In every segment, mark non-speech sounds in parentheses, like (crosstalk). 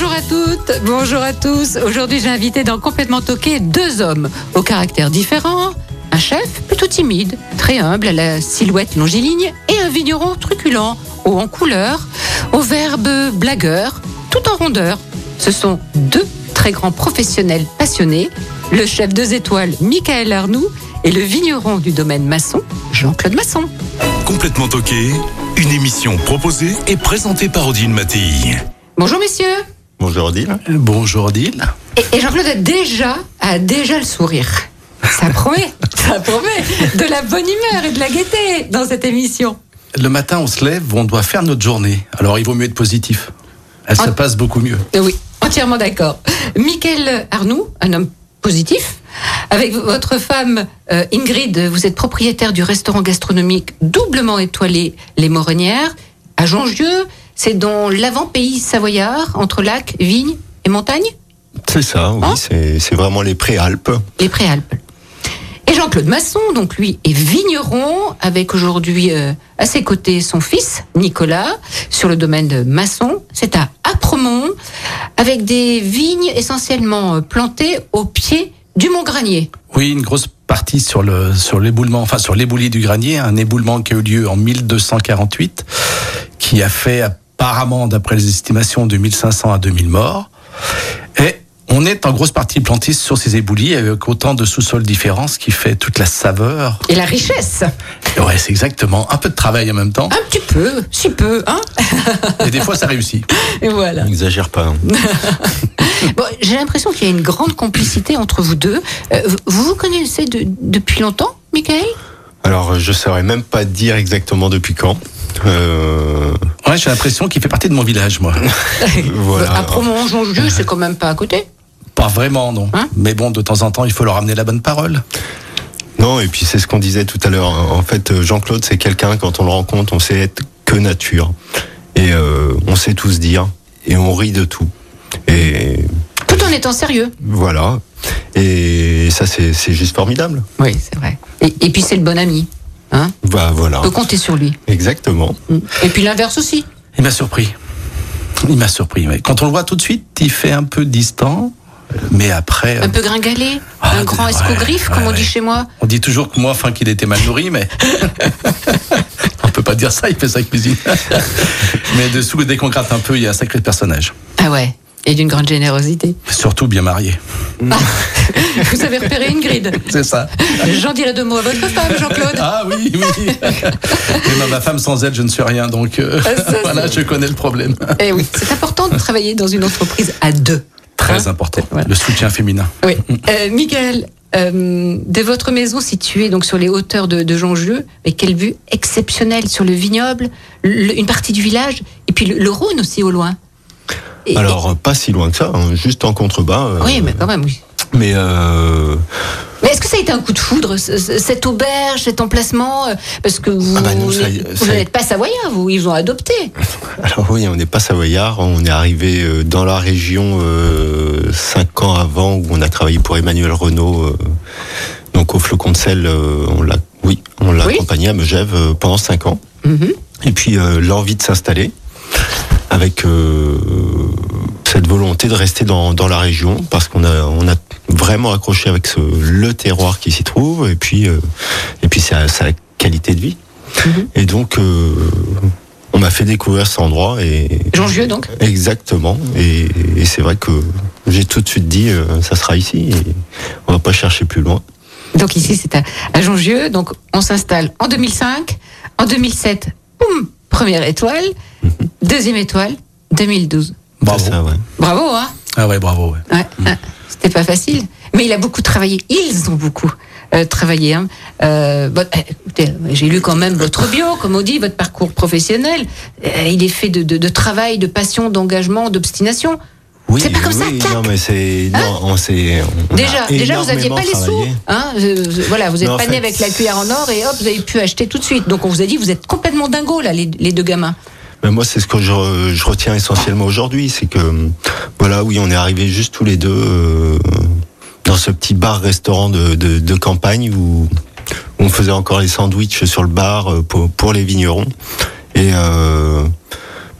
Bonjour à toutes, bonjour à tous. Aujourd'hui, j'ai invité dans Complètement Toqué deux hommes au caractère différent. Un chef plutôt timide, très humble, à la silhouette longiligne, et un vigneron truculent, haut en couleur, au verbe blagueur, tout en rondeur. Ce sont deux très grands professionnels passionnés, le chef deux étoiles Michael Arnoux et le vigneron du domaine maçon Jean-Claude Masson. Complètement toqué, une émission proposée et présentée par Odile Mattei. Bonjour messieurs. Bonjour Odile. Bonjour Odile. Et, et Jean-Claude a déjà, a déjà le sourire. Ça promet, (laughs) ça promet de la bonne humeur et de la gaieté dans cette émission. Le matin, on se lève, on doit faire notre journée. Alors il vaut mieux être positif. Elle se Ah. passe beaucoup mieux. Euh, Oui, entièrement d'accord. Michael Arnoux, un homme positif. Avec votre femme euh, Ingrid, vous êtes propriétaire du restaurant gastronomique doublement étoilé Les Morenières à Jongieux. C'est dans l'avant-pays savoyard, entre lacs, vignes et montagnes, C'est ça, oui, Hein c'est c'est vraiment les préalpes. les Préalpes. Et Jean-Claude Masson, donc lui, est vigneron, avec aujourd'hui euh, à ses côtés son fils, Nicolas, sur le domaine de Masson. C'est à Apremont, avec des vignes essentiellement euh, plantées au pied du Mont Granier. Oui, une grosse partie sur le sur l'éboulement, enfin sur l'éboulis du granier, un éboulement qui a eu lieu en 1248, qui a fait apparemment, d'après les estimations, de 1500 à 2000 morts. Et on est en grosse partie planté sur ces éboulis avec autant de sous-sols différents, ce qui fait toute la saveur. Et la richesse Et ouais, c'est exactement un peu de travail en même temps. Un petit peu, si peu, hein (laughs) Et des fois, ça réussit. (laughs) Et voilà. N'exagère pas. hein. (laughs) Bon, J'ai l'impression qu'il y a une grande complicité entre vous deux. Euh, vous vous connaissez de- depuis longtemps, Michael? Alors, je saurais même pas dire exactement depuis quand. Euh, Ouais, j'ai l'impression qu'il fait partie de mon village, moi. (laughs) voilà. Apremont, Jongieux, c'est quand même pas à côté. Pas vraiment, non. Hein Mais bon, de temps en temps, il faut leur amener la bonne parole. Non, et puis c'est ce qu'on disait tout à l'heure. En fait, Jean-Claude, c'est quelqu'un, quand on le rencontre, on sait être que nature. Et euh, on sait tout se dire. Et on rit de tout. Et Tout en étant sérieux. voilà. Et ça, c'est c'est juste formidable. Oui, c'est vrai. Et, et puis c'est le bon ami. Hein Bah voilà. On peut compter sur lui. Exactement. Et puis l'inverse aussi. Il m'a surpris. Il m'a surpris. Quand on le voit tout de suite, il fait un peu distant. Mais après, Un peu gringalé, Ah, un grand ouais, escogriffe, comme ouais, on dit ouais. chez moi. on dit toujours que moi, enfin, qu'il était mal nourri, mais (laughs) on peut pas dire ça. Il fait sa cuisine. mais dessous, dès qu'on gratte un peu, il y a un sacré personnage. Ah ouais. Et d'une grande générosité. Surtout bien marié. (laughs) (laughs) Vous avez repéré une grille. C'est ça. J'en dirai deux mots à votre femme, Jean-Claude. Ah oui, oui. Mais ma- ma femme sans elle, je ne suis rien. Donc euh, ça, (laughs) voilà, je connais le problème. Eh oui, c'est important de travailler dans une entreprise à deux. Très Hein important. Voilà. Le soutien féminin. Oui. Euh, Michael, euh, de votre maison située donc sur les hauteurs de, de Jongieux, mais quelle vue exceptionnelle sur le vignoble, le- une partie du village, et puis le, le Rhône aussi au loin. Et- Alors, pas si loin que ça, hein, juste en contrebas. euh, et- oui, mais quand même, oui. Mais euh, Mais est-ce que ça a été un coup de foudre, ce- ce- cette auberge, cet emplacement euh, Parce que vous Ah bah ça vous ça n'êtes pas savoyard, vous, ils vous ont adopté. (laughs) Alors oui, on n'est pas savoyard, on est arrivé euh, dans la région euh, cinq ans avant où on a travaillé pour Emmanuel Renault, euh, donc au Flocon de sel, on l'a, oui, on l'a Oui. accompagné à Megève pendant cinq ans. Mhm. Et puis l'envie de s'installer avec cette volonté de rester dans, dans la région parce qu'on a on a vraiment accroché avec ce, le terroir qui s'y trouve et puis euh, et puis sa, sa qualité de vie. Mhm. Et donc euh, on m'a fait découvrir cet endroit et Jongieux, donc? Exactement et, et c'est vrai que j'ai tout de suite dit euh, ça sera ici et on va pas chercher plus loin. Donc ici, c'est à, à Jongieux. Donc on s'installe en 2005. En 2007, boum, première étoile. Deuxième étoile, 2012. Bravo. C'est ça, ouais. Bravo, hein Ah ouais, bravo. ouais. Ouais. C'était pas facile. Mais il a beaucoup travaillé. Ils ont beaucoup euh, travaillé. Hein. Euh, eh, écoutez, J'ai lu quand même votre bio, comme on dit, votre parcours professionnel. Euh, il est fait de, de, de travail, de passion, d'engagement, d'obstination. Oui, C'est pas comme ça, oui, non, mais c'est. non, on s'est. Déjà, déjà, vous n'aviez énormément pas les sous. Hein euh, voilà, vous en pas né avec la cuillère en or et hop, vous avez pu acheter tout de suite. Donc on vous a dit, vous êtes complètement dingo là, les, les deux gamins. Mais moi, c'est ce que je, je retiens essentiellement aujourd'hui, c'est que voilà, oui, on est arrivés juste tous les deux euh, dans ce petit bar-restaurant de, de, campagne où on faisait encore les sandwichs sur le bar euh, pour, pour les vignerons et euh,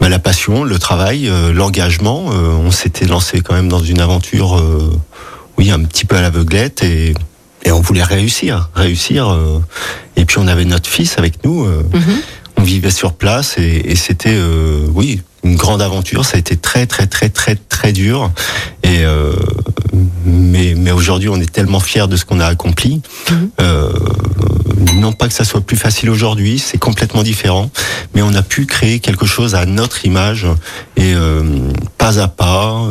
bah, la passion, le travail, euh, l'engagement. euh, on s'était lancé quand même dans une aventure, oui, un petit peu à l'aveuglette et et on voulait réussir, réussir. et puis on avait notre fils avec nous. euh, on vivait sur place et, et c'était euh, oui une grande aventure. Ça a été très très très très très dur. Et euh, mais mais aujourd'hui on est tellement fiers de ce qu'on a accompli. Euh, non pas que ça soit plus facile aujourd'hui, c'est complètement différent, mais on a pu créer quelque chose à notre image et euh, pas à pas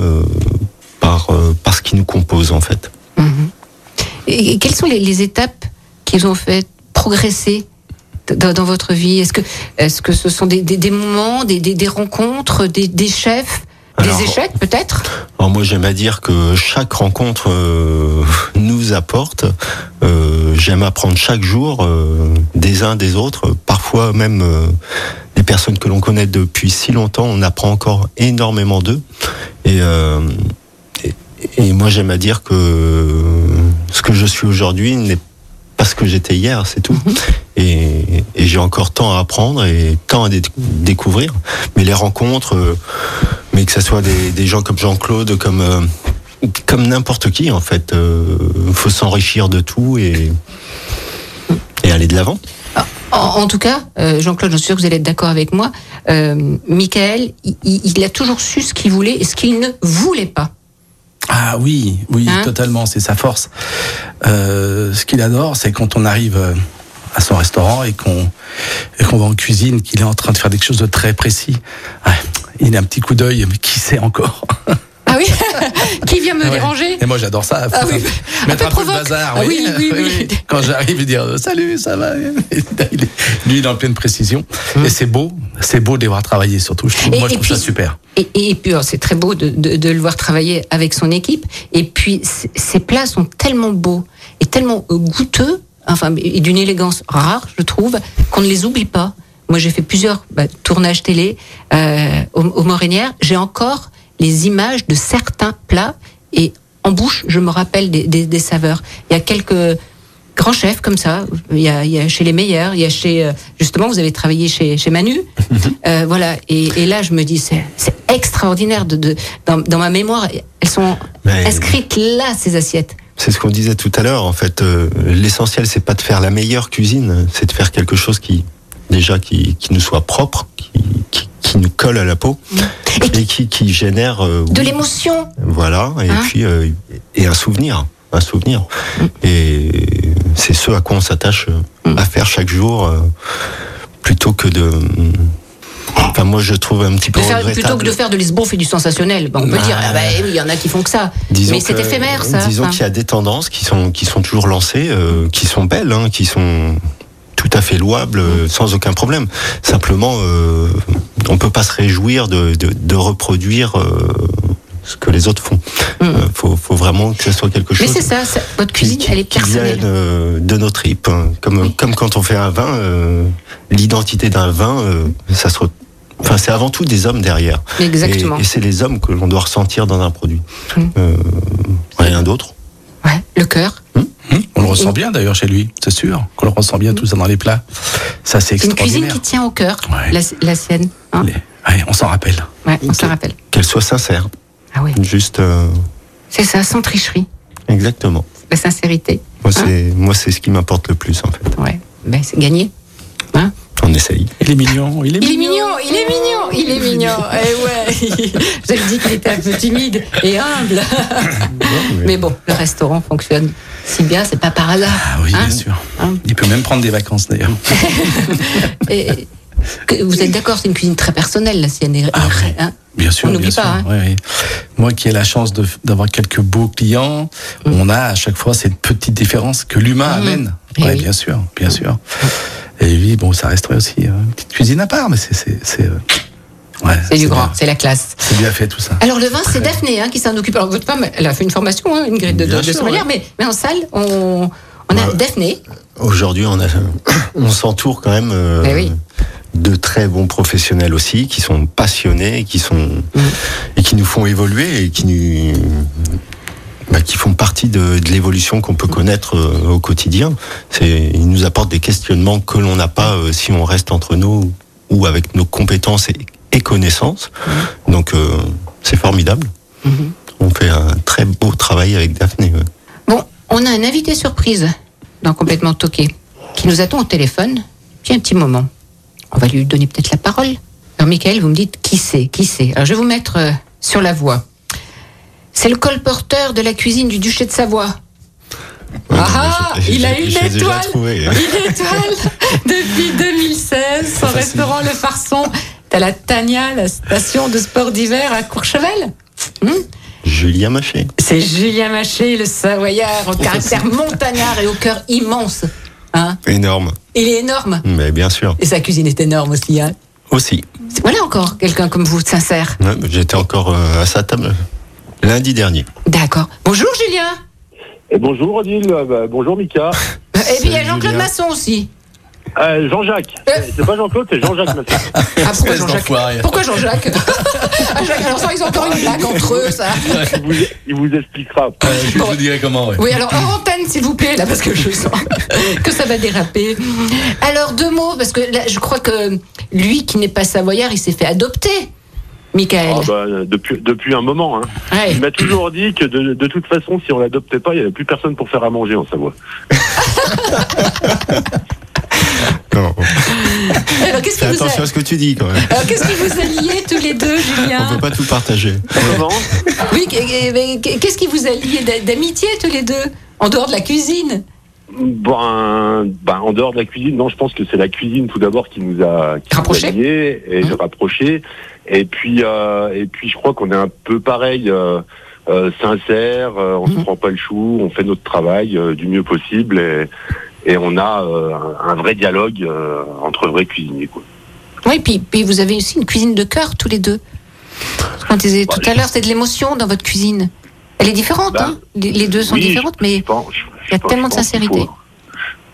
par par ce qui nous compose en fait. Et, et quelles sont les, les étapes qui vous ont fait progresser dans, dans votre vie Est-ce que, est-ce que ce sont des, des, des moments, des, rencontres, des, des chefs, Alors, des échecs peut-être? Alors moi j'aime à dire que chaque rencontre euh, nous apporte. Euh, j'aime apprendre chaque jour euh, des uns des autres. Parfois même des personnes que l'on connaît depuis si longtemps, on apprend encore énormément d'eux. Et, et, et moi j'aime à dire que ce que je suis aujourd'hui n'est pas ce que j'étais hier, c'est tout. Et, et j'ai encore tant à apprendre et tant à dé- découvrir. Mais les rencontres, euh, mais que ce soit des, des gens comme Jean-Claude, comme euh, comme n'importe qui en fait, euh, faut s'enrichir de tout et et aller de l'avant. En, en tout cas, Jean-Claude, je suis sûr que vous allez être d'accord avec moi. Michael, il, il- il a toujours su ce qu'il voulait et ce qu'il ne voulait pas. Ah oui, oui, Hein totalement, c'est sa force. Euh, ce qu'il adore, c'est quand on arrive euh, à son restaurant et qu'on et qu'on va en cuisine, qu'il est en train de faire quelque chose de très précis. Ah, il a un petit coup d'œil, mais qui sait encore? (laughs) Ah oui (laughs) Qui vient me Ouais. déranger Et moi j'adore ça. Ah oui. Un Mettre peu un peu le provoque. bazar. Ah oui, oui, oui. Quand j'arrive et dire euh, salut, ça va. (laughs) Il est- Lui il est en pleine précision. Et c'est beau, c'est beau de les voir travailler surtout. Je trouve, Et- moi je trouve ça super. Et, et puis, alors, c'est très beau de, de- de le voir travailler avec son équipe. Et puis, ces plats sont tellement beaux et tellement euh, goûteux, enfin, et d'une élégance rare, je trouve, qu'on ne les oublie pas. Moi, j'ai fait plusieurs bah, tournages télé euh, au, au Morinière. J'ai encore les images de certains plats et en bouche, je me rappelle des, des- des saveurs. Il y a quelques grands chefs comme ça. Il y a, il y a chez les meilleurs, il y a chez euh, justement vous avez travaillé chez, chez Manu, (laughs) Euh, voilà. Et, et là je me dis c'est c'est extraordinaire de, de dans, dans ma mémoire elles sont Mais- inscrites là ces assiettes. C'est ce qu'on disait tout à l'heure. En fait, euh, l'essentiel c'est pas de faire la meilleure cuisine, c'est de faire quelque chose qui déjà qui, qui nous soit propre, qui, qui, qui nous colle à la peau Et et qui, qui génère euh, De oui, l'émotion. Voilà, et Hein puis euh, et un souvenir, un souvenir. Et c'est ce à quoi on s'attache euh, à faire chaque jour, euh, plutôt que de. Enfin, moi, je trouve un petit peu De faire- plutôt que de faire de l'isbouffe et du sensationnel, Ben, on peut Bah, dire ah bah oui il y en a qui font que ça. Mais c'est éphémère ça. Disons Enfin, qu'il y a des tendances qui sont qui sont toujours lancées, qui sont belles, hein, qui sont à fait louables, euh, sans aucun problème. Simplement, euh, on peut pas se réjouir de, de, de reproduire euh, ce que les autres font. Euh, faut, faut vraiment que ce soit quelque Mm. Mais chose. c'est ça, ça, votre cuisine qui- elle est personnelle. euh, de nos tripes. hein. Comme, comme quand on fait un vin, euh, l'identité d'un vin, ça se Enfin, c'est avant tout des hommes derrière. Exactement. Et, et c'est les hommes que l'on doit ressentir dans un produit. Mm. Rien d'autre. Ouais, le cœur. Hum, On le ressent bien d'ailleurs chez lui, c'est sûr. Qu'on le ressent bien tout ça dans les plats. Ça c'est C'est une cuisine extraordinaire. qui tient au cœur, Ouais. la, la sienne. hein. Les- ouais, on s'en rappelle. Ouais, on s'en rappelle. Qu'elle soit sincère. Ah oui, Juste, euh, c'est ça, sans tricherie, exactement. la sincérité. Moi, Hein c'est moi, c'est ce qui m'importe le plus en fait. Ouais, ben c'est gagné. Hein On essaye. Il est mignon, il est il est mignon. mignon, il est mignon, il est mignon. Eh ouais, (laughs) j'avais dit qu'il était un peu timide et humble. Mais bon, le restaurant fonctionne si bien, c'est pas par hasard. Ah oui, Hein bien sûr. Hein Il peut même prendre des vacances d'ailleurs. (laughs) Et- vous êtes d'accord, c'est une cuisine très personnelle, la sienne. et- Ah oui. hein Bien sûr, On n'oublie pas, hein. Moi qui ai la chance d'avoir quelques beaux clients, on a à chaque fois cette petite différence que l'humain Mhm. amène. Eh Ouais, oui. bien sûr, bien sûr. Et oui, bon, ça resterait aussi euh, une petite cuisine à part, mais c'est, c'est, c'est, euh, Ouais, C'est du grand, c'est la classe. C'est bien fait tout ça. Alors le vin, c'est Daphné hein, qui s'en occupe. Alors votre femme, elle a fait une formation, hein, une grille de, Bien de sûr, sommelière, mais, mais en salle, on, on a Ouais. Daphné. Aujourd'hui, on, a, (coughs) on s'entoure quand même euh, Eh oui. de très bons professionnels aussi, qui sont passionnés, qui sont Mm. et qui nous font évoluer et qui nous bah, qui font partie de, de l'évolution qu'on peut connaître euh, au quotidien. C'est, ils nous apportent des questionnements que l'on n'a pas euh, si on reste entre nous ou avec nos compétences et, et connaissances. Mm. Donc, euh, c'est formidable. Mm-hmm. On fait un très beau travail avec Daphné. ouais. Bon, on a un invité surprise dans Complètement Toqué qui nous attend au téléphone depuis un petit moment. On va lui donner peut-être la parole. Alors, Michael, vous me dites qui c'est Qui c'est? Alors, je vais vous mettre sur la voie. C'est le colporteur de la cuisine du duché de Savoie. Ouais, Ah, je- il a une étoile. trouvé. (laughs) Une étoile depuis 2016, son restaurant Le Farçon. T'as la Tania, la station de sport d'hiver à Courchevel. Hmm Julien Maché. C'est Julien Maché, le Savoyard, au caractère montagnard et au cœur immense. Hein Énorme. Il est énorme. Mais bien sûr. Et sa cuisine est énorme aussi. Hein. Aussi. Voilà encore quelqu'un comme vous, sincère. Ouais, J'étais encore euh, à sa table lundi dernier. D'accord. Bonjour Julien. Et bonjour Odile, euh, bah, bonjour Mika. Euh, Et puis il y a Jean-Claude. Masson aussi. Euh, Jean-Jacques. Euh. C'est pas Jean-Claude, c'est Jean-Jacques Masson. Ah, pourquoi Jean-Jacques. Pourquoi Jean-Jacques (laughs) Ah, Jacques, Alors ça, ils ont encore une blague entre eux, ça. (laughs) Il vous, il vous expliquera. Euh, je vous dirai comment. ouais. Oui, alors hors antenne, s'il vous plaît, là, parce que je sens que ça va déraper. Alors, deux mots, parce que là, je crois que lui qui n'est pas savoyard, il s'est fait adopter, Michael. Ah, bah, depuis, depuis un moment. Hein. Ouais. Il m'a toujours dit que de, de toute façon, si on l'adoptait pas, il n'y avait plus personne pour faire à manger en Savoie. (laughs) Non. Alors, qu'est-ce qui, Fais vous attention a... à ce que tu dis quand même. alors, qu'est-ce qui vous a lié tous les deux, On Julien peut pas tout partager. Comment? Oui, qu'est-ce qui vous a lié d'a- d'amitié tous les deux, en dehors de la cuisine? Ben, ben, en dehors de la cuisine, non, je pense que c'est la cuisine tout d'abord qui nous a, qui nous a Rapprochés. liés et Mhm. rapprochés. Et puis, euh, et puis, je crois qu'on est un peu pareil, euh, euh, sincère. on Mhm. se prend pas le chou, on fait notre travail du mieux possible et, et on a euh, un, vrai dialogue euh, entre vrais cuisiniers. Quoi. Oui, puis, puis vous avez aussi une cuisine de cœur, tous les deux. On disait Bah, tout à l'heure, c'est de l'émotion dans votre cuisine. Elle est différente, Bah, hein les, deux sont oui, différentes, mais Je pense- je- il y a tellement de sincérité. faut-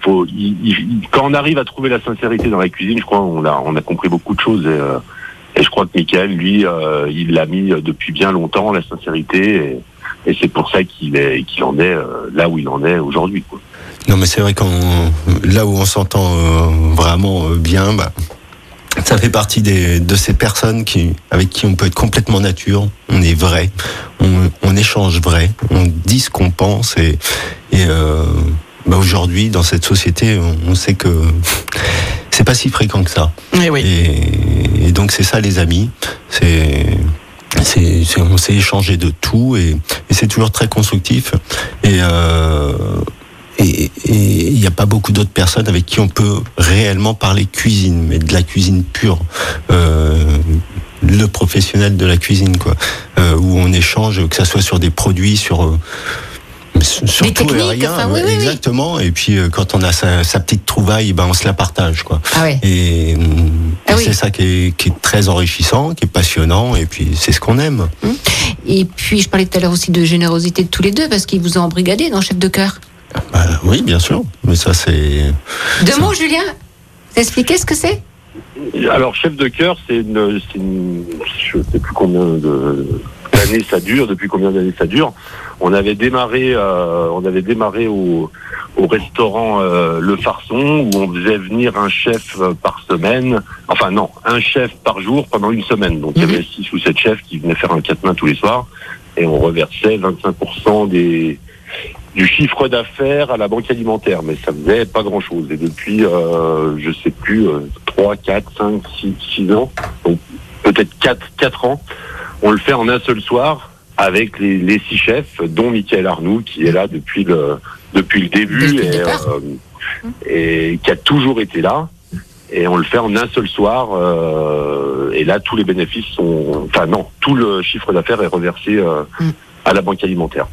faut- il- il- quand on arrive à trouver la sincérité dans la cuisine, je crois on a, on a compris beaucoup de choses. Et, euh, et je crois que Michael, lui, euh, il l'a mis euh, depuis bien longtemps, la sincérité. Et, c'est pour ça qu'il est, qu'il en est euh, là où il en est aujourd'hui. Non, mais c'est vrai qu'on là où on s'entend vraiment bien, bah, ça fait partie des, de ces personnes qui, avec qui on peut être complètement nature. On est vrai, on, on échange vrai, on dit ce qu'on pense et, et bah, aujourd'hui dans cette société, on sait que c'est pas si fréquent que ça. Eh oui. Et, et donc c'est ça les amis. C'est c'est, c'est- on s'est échangé de tout et, et c'est toujours très constructif. Et euh, et et il n'y a pas beaucoup d'autres personnes avec qui on peut réellement parler cuisine, mais de la cuisine pure. Euh, le professionnel de la cuisine, quoi, euh, où on échange, que ça soit sur des produits, sur euh, sur sur Des rien, enfin, oui, ouais, oui, oui. exactement. Et puis euh, quand on a sa, sa petite trouvaille, ben on se la partage, quoi. Ah. Et, hum, Ah oui. c'est ça qui est, qui est très enrichissant, qui est passionnant, et puis c'est ce qu'on aime. Et puis, je parlais tout à l'heure aussi de générosité de tous les deux, parce qu'ils vous ont embrigadé dans Chef de cœur. Bah, oui, bien sûr, mais ça c'est. Deux mots, Julien? T'expliquer ce que c'est? Alors, chef de cœur, c'est une, c'est une, je sais plus combien de d'années ça dure, depuis combien d'années ça dure. On avait démarré, euh, on avait démarré au, au restaurant euh, Le Farçon où on faisait venir un chef euh, par semaine. Enfin non, un chef par jour pendant une semaine. Donc il y avait six ou sept chefs qui venaient faire un quatre mains tous les soirs et on reversait 25% des du chiffre d'affaires à la banque alimentaire, mais ça faisait pas grand-chose. Et depuis, euh, je sais plus, euh, 3, 4, 5, 6, 6 ans, donc peut-être 4, 4 ans, on le fait en un seul soir avec les, les six chefs, dont Michael Arnoux, qui est là depuis le, depuis le début et, euh, et qui a toujours été là. Et on le fait en un seul soir. euh, et là, tous les bénéfices sont... Enfin non, tout le chiffre d'affaires est reversé euh, Mm. à la banque alimentaire.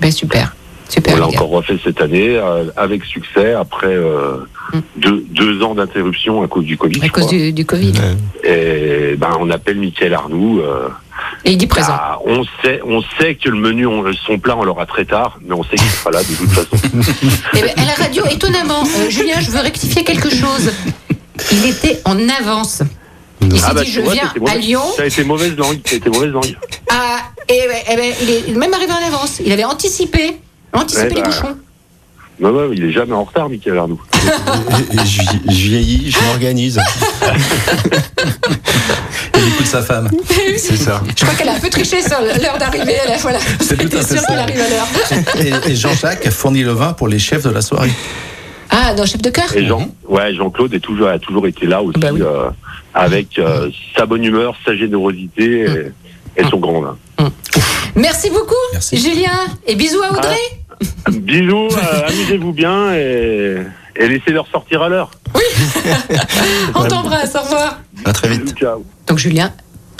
Ben super. Super. On l'a encore refait cette année euh, avec succès après euh, Mm. deux, deux ans d'interruption à cause du Covid. À cause du, du Covid. Et ben on appelle Michael Arnoux. euh, Et il dit présent. ah, on sait, on sait que le menu, on- son plat, on l'aura très tard, mais on sait qu'il sera là de toute façon. (laughs) Eh ben, à la radio, étonnamment, euh, Julien, je veux rectifier quelque chose. Il était en avance. Il s'est Ah bah, dit, je vois, viens à Lyon. Ça a été mauvaise langue. Ça a été mauvaise langue. Ah, et, eh ben, il est même arrivé en avance. Il avait anticipé, anticipé Ouais, les bah, bouchons. Non, non, il est jamais en retard, Michael Arnoux. (laughs) Je, vieillis, je m'organise. (laughs) Il écoute sa femme. C'est ça. Je crois qu'elle a un peu triché sur l'heure d'arrivée. Voilà. C'est tout à C'était fait sûr qu'elle arrive à l'heure. Et, et Jean-Jacques a fourni le vin pour les chefs de la soirée. Ah, dans chef de cœur Et Jean, ouais, Jean-Claude est toujours, a toujours été là aussi, Bah oui. euh, avec euh, sa bonne humeur, sa générosité et, et son grand vin. Merci beaucoup, Merci. Julien. Et bisous à Audrey. Bisous, euh, amusez-vous bien et, et laissez-leur sortir à l'heure. (laughs) On t'embrasse, au revoir. À très vite. Ciao. Donc, Julien,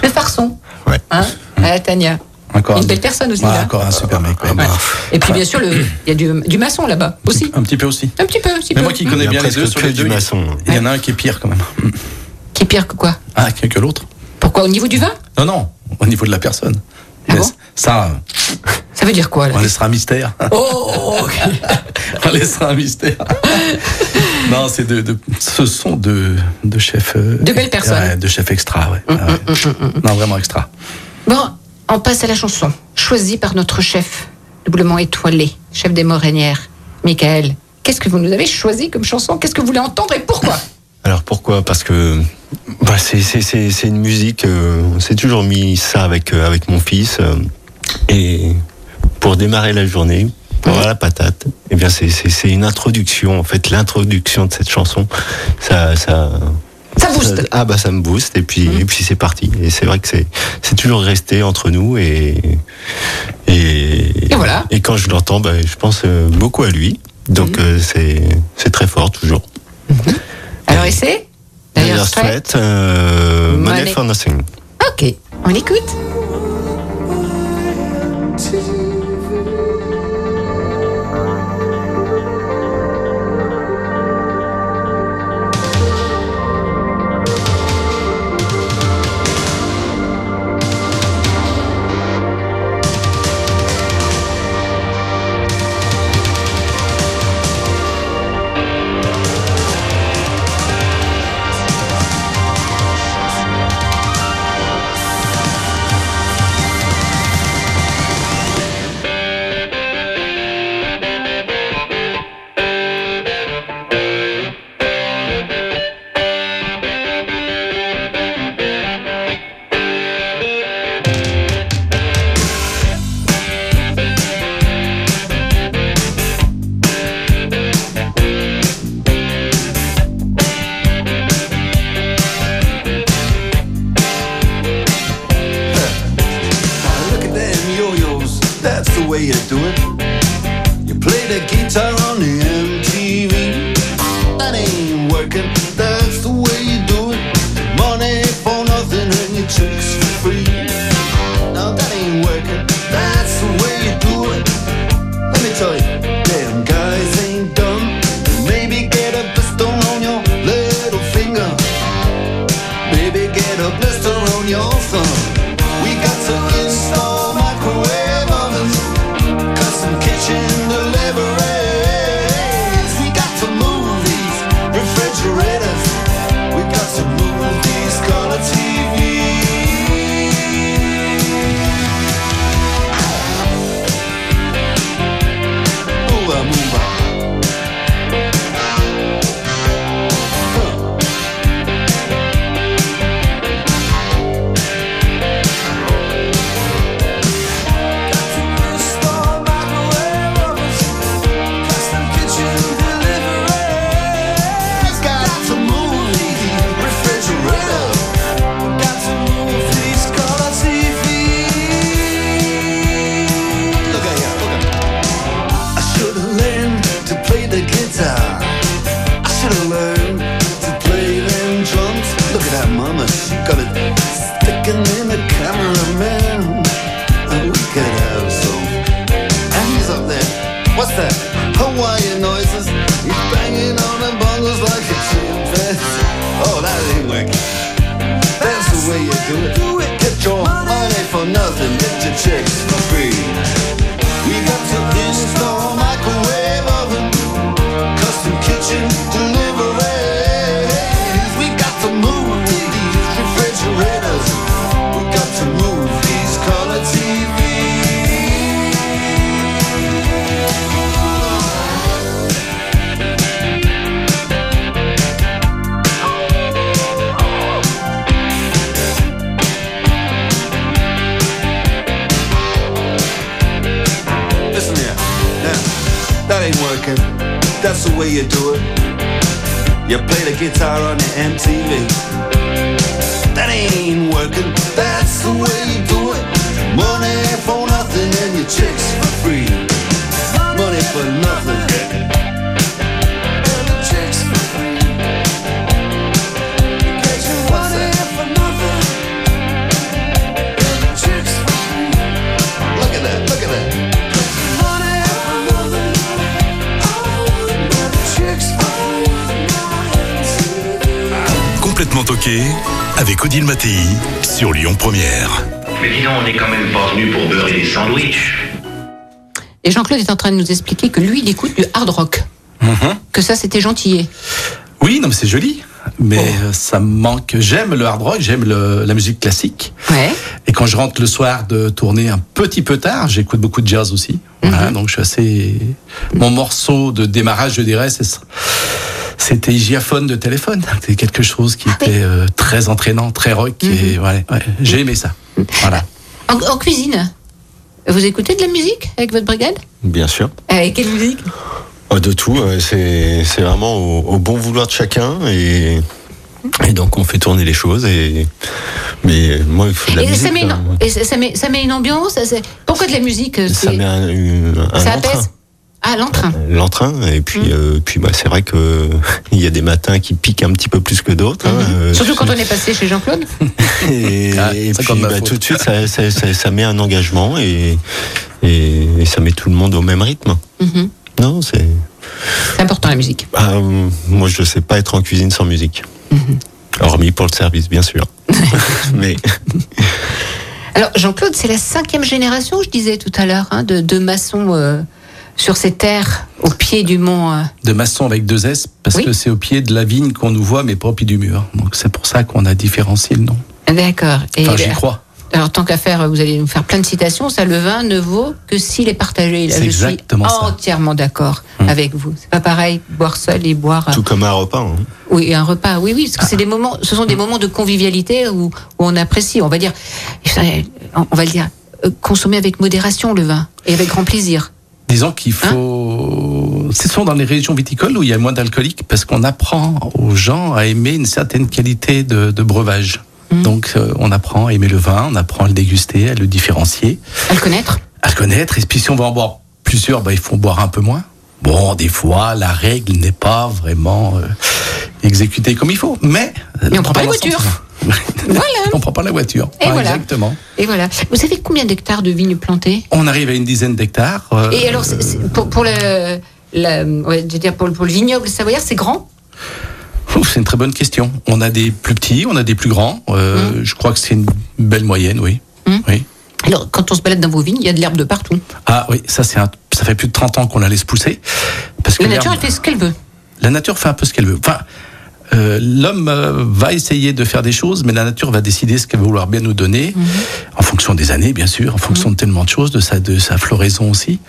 le farçon. Ouais. Hein à Tania. Encore Une un- belle personne aussi, Ouais, là. encore un super mec. ouais. Ouais. Et puis, bien sûr, le- il y a du, du maçon là-bas aussi. Un petit peu aussi. Un petit peu, un petit Mais peu. moi qui connais bien les deux, sur les du deux, il maçon. il y en a un qui est pire quand même. Qui est pire que quoi? Ah, que que l'autre Pourquoi? Au niveau du vin? Non, non, au niveau de la personne. Ah bon? Ça, Ça veut dire quoi là on laissera un mystère. Oh, ok. (laughs) on laissera un mystère. (laughs) non, c'est de, de- ce sont de, de chefs. euh, De belles personnes. ouais, de chefs extra, ouais. Ah ouais. Non, vraiment extra. Bon, on passe à la chanson, choisie par notre chef, doublement étoilé, chef des Morénières, Michael. Qu'est-ce que vous nous avez choisi comme chanson? Qu'est-ce que vous voulez entendre et pourquoi? (coughs) Alors pourquoi? Parce que bah, c'est- une musique, euh, on s'est toujours mis ça avec, euh, avec mon fils. euh, et pour démarrer la journée, pour avoir la patate, eh bien c'est- une introduction, en fait, l'introduction de cette chanson. Ça, ça, Ça booste. ah bah ça me booste et puis, et puis c'est parti. Et c'est vrai que c'est c'est toujours resté entre nous et, et, Et voilà. Et quand je l'entends, bah, je pense euh, beaucoup à lui. Donc euh, c'est c'est très fort toujours. Alors, et c'est? D'ailleurs, Strait, euh, Money Money. for Nothing. Ok, on écoute. Complètement toqué avec Odile Mattei sur Lyon Première. Mais dis donc, on n'est quand même pas venu pour beurrer des sandwichs. Et Jean-Claude est en train de nous expliquer que lui, il écoute du hard rock. Mhm. Que ça, c'était gentillet. Oui, non, mais c'est joli. Mais euh, ça me manque. J'aime le hard rock, j'aime la musique classique. Ouais. Et quand je rentre le soir de tourner un petit peu tard, j'écoute beaucoup de jazz aussi. Voilà, donc je suis assez. Mon morceau de démarrage, je dirais, c'est- c'était Giaphone de téléphone. C'était quelque chose qui était euh, très entraînant, très rock. Et ouais, ouais, j'ai aimé ça. Voilà. En, en cuisine, vous écoutez de la musique avec votre brigade? Bien sûr. Avec quelle musique? Oh, De tout, euh, c'est c'est vraiment au, au bon vouloir de chacun et, et donc on fait tourner les choses et mais moi il faut de la Et musique. ça met, une, hein. et ça, ça met, ça met une ambiance ça, Pourquoi de la musique Ça c'est- met un, une- un Ça entrain. apaise? Ah, l'entrain. L'entrain et puis euh, puis bah, c'est vrai que (laughs) il y a des matins qui piquent un petit peu plus que d'autres. hein, euh, Mhm. Surtout quand on est passé chez Jean-Claude. (laughs) Et, Ah, et puis bah, tout de suite, ça, ça, ça- ça met un engagement et, et, et ça met tout le monde au même rythme. Mhm. Non, c'est. C'est important la musique. Ah, euh, moi, je sais pas être en cuisine sans musique. Mhm. Hormis pour le service, bien sûr. (laughs) Mais Alors, Jean-Claude, c'est la cinquième génération, je disais tout à l'heure, hein, de, de maçons euh, sur ces terres au pied du mont. euh. De maçon avec deux S, parce Oui. que c'est au pied de la vigne qu'on nous voit, mais pas au pied du mur. Donc c'est pour ça qu'on a différencié le nom. D'accord. Et Enfin, j'y crois. Alors, tant qu'à faire, vous allez nous faire plein de citations. Ça, le vin ne vaut que s'il est partagé. Là, je exactement suis entièrement d'accord Hum. avec vous. C'est pas pareil boire seul et boire. euh, tout comme un repas. hein. Oui, un repas. Oui, oui, parce que c'est des moments. Ce sont des moments de convivialité où, où on apprécie. On va dire, on va le dire, euh, consommer avec modération le vin et avec grand plaisir. Disons qu'il faut. Ce sont dans les régions viticoles où il y a moins d'alcoolique parce qu'on apprend aux gens à aimer une certaine qualité de, de breuvage. Donc euh, on apprend à aimer le vin, on apprend à le déguster, à le différencier, À le connaître. à le connaître. Et puis si on va en boire plusieurs, bah, il faut boire un peu moins. Bon, des fois, la règle n'est pas vraiment euh, exécutée comme il faut, mais. Mais on prend pas dans la Voilà. (laughs) on prend pas la voiture. Et Ah, voilà. Exactement. Et voilà. Vous savez combien d'hectares de vignes plantées On arrive à une dizaine d'hectares. euh, Et alors, c'est- c'est- pour, pour le, la- ouais, je veux dire pour, le- pour le vignoble savoyard, c'est grand? Ouf, c'est une très bonne question. On a des plus petits, on a des plus grands. Euh, Je crois que c'est une belle moyenne, oui. Hum. oui. Alors, quand on se balade dans vos vignes, il y a de l'herbe de partout. Ah oui, ça c'est un- ça fait plus de 30 ans qu'on la laisse pousser. Parce que La nature, elle fait ce qu'elle veut. la nature fait un peu ce qu'elle veut. Enfin, euh, l'homme euh, va essayer de faire des choses, mais la nature va décider ce qu'elle va vouloir bien nous donner, en fonction des années, bien sûr, en fonction de tellement de choses, de sa, de sa floraison aussi.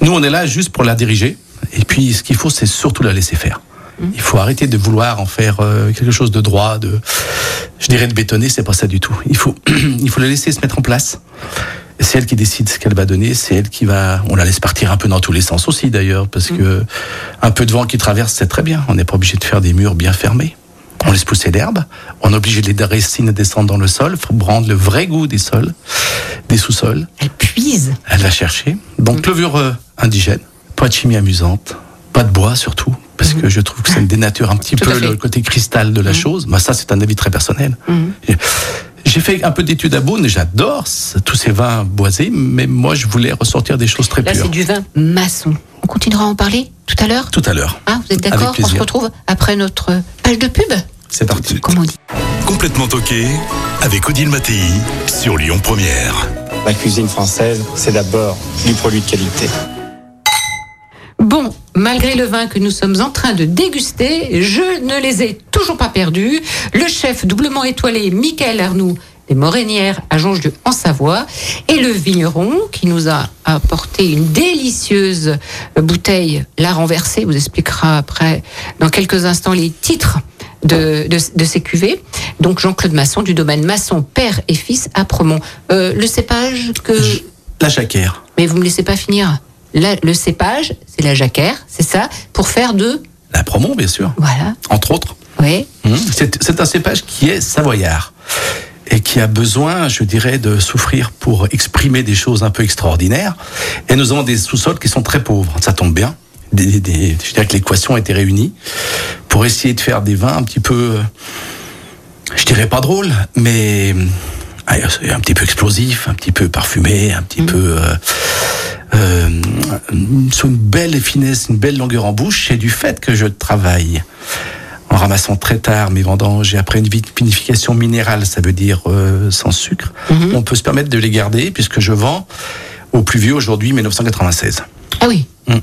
Nous, on est là juste pour la diriger. Et puis, ce qu'il faut, c'est surtout la laisser faire. Il faut arrêter de vouloir en faire euh, quelque chose de droit, de, je dirais de bétonner, c'est pas ça du tout. Il faut, (clears throat) il faut la laisser se mettre en place. C'est elle qui décide ce qu'elle va donner, c'est elle qui va. On la laisse partir un peu dans tous les sens aussi d'ailleurs, parce que un peu de vent qui traverse, c'est très bien. On n'est pas obligé de faire des murs bien fermés. On laisse pousser l'herbe, on est obligé de les racines descendre dans le sol, faut prendre le vrai goût des sols, des sous-sols. Elle puise. Elle va chercher. Donc levure euh, indigène, pas de chimie amusante, pas de bois surtout, parce que je trouve que ça dénature un petit Tout à peu le côté cristal de la chose. Bah, ça, c'est un avis très personnel. J'ai fait un peu d'études à Beaune et j'adore tous ces vins boisés, mais moi, je voulais ressortir des choses très Là, pures. c'est du vin maçon. On continuera à en parler tout à l'heure Tout à l'heure. Hein, Vous êtes d'accord On se retrouve après notre page de pub C'est parti. Comment on dit Complètement toqué avec Odile Mattei sur Lyon Première. La cuisine française, c'est d'abord du produit de qualité. Bon, malgré le vin que nous sommes en train de déguster, je ne les ai toujours pas perdus. Le chef doublement étoilé Michael Arnoux des Morénières à Jonchedieu en Savoie et le vigneron qui nous a apporté une délicieuse bouteille La Renversée, vous expliquera après dans quelques instants les titres de, de, de ces cuvées. Donc Jean-Claude Masson du domaine Masson, père et fils à Premont. Euh, le cépage que... La jacquère. Mais vous me laissez pas finir. La- le cépage, c'est la jacquère, c'est ça, pour faire de. La promo, bien sûr, Voilà. entre autres. Oui. Hum, C'est un cépage qui est savoyard et qui a besoin, je dirais, de souffrir pour exprimer des choses un peu extraordinaires. Et nous avons des sous-sols qui sont très pauvres. Ça tombe bien. Des, des- je dirais que l'équation a été réunie pour essayer de faire des vins un petit peu, je dirais pas drôles, mais euh, un petit peu explosifs, un petit peu parfumés, un petit peu euh, euh, sur une belle finesse, une belle longueur en bouche. Et du fait que je travaille en ramassant très tard mes vendanges et après une vinification minérale, ça veut dire euh, sans sucre, on peut se permettre de les garder puisque je vends au plus vieux aujourd'hui 1996. Ah oui. Hum.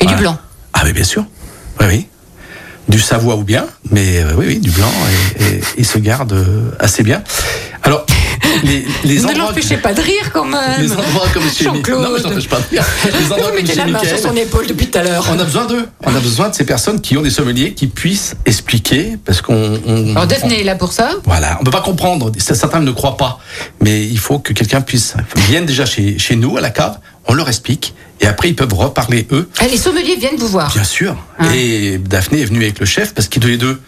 Et du blanc. Ah oui, bien sûr. Oui, oui. Du Savoie ou bien, mais euh, oui, oui, du blanc et, et il se garde euh, assez bien. Alors, les, les ne l'empêchez pas de rire quand (laughs) même. Les endroits comme chez Jean-Claude. Non, mais je n'empêche pas de rire. Les endroits Vous comme chez la main sur son épaule depuis tout à l'heure. on a besoin d'eux. On a besoin de ces personnes qui ont des sommeliers qui puissent expliquer, parce qu'on. on- Alors Daphné est là pour ça. voilà, on peut pas comprendre. Certains ne croient pas, mais il faut que quelqu'un puisse vienne déjà chez, chez nous à la cave. On leur explique et après ils peuvent reparler eux. Ah, les sommeliers viennent vous voir. Bien sûr. Ah. Et Daphné est venue avec le chef parce qu'ils tous les deux,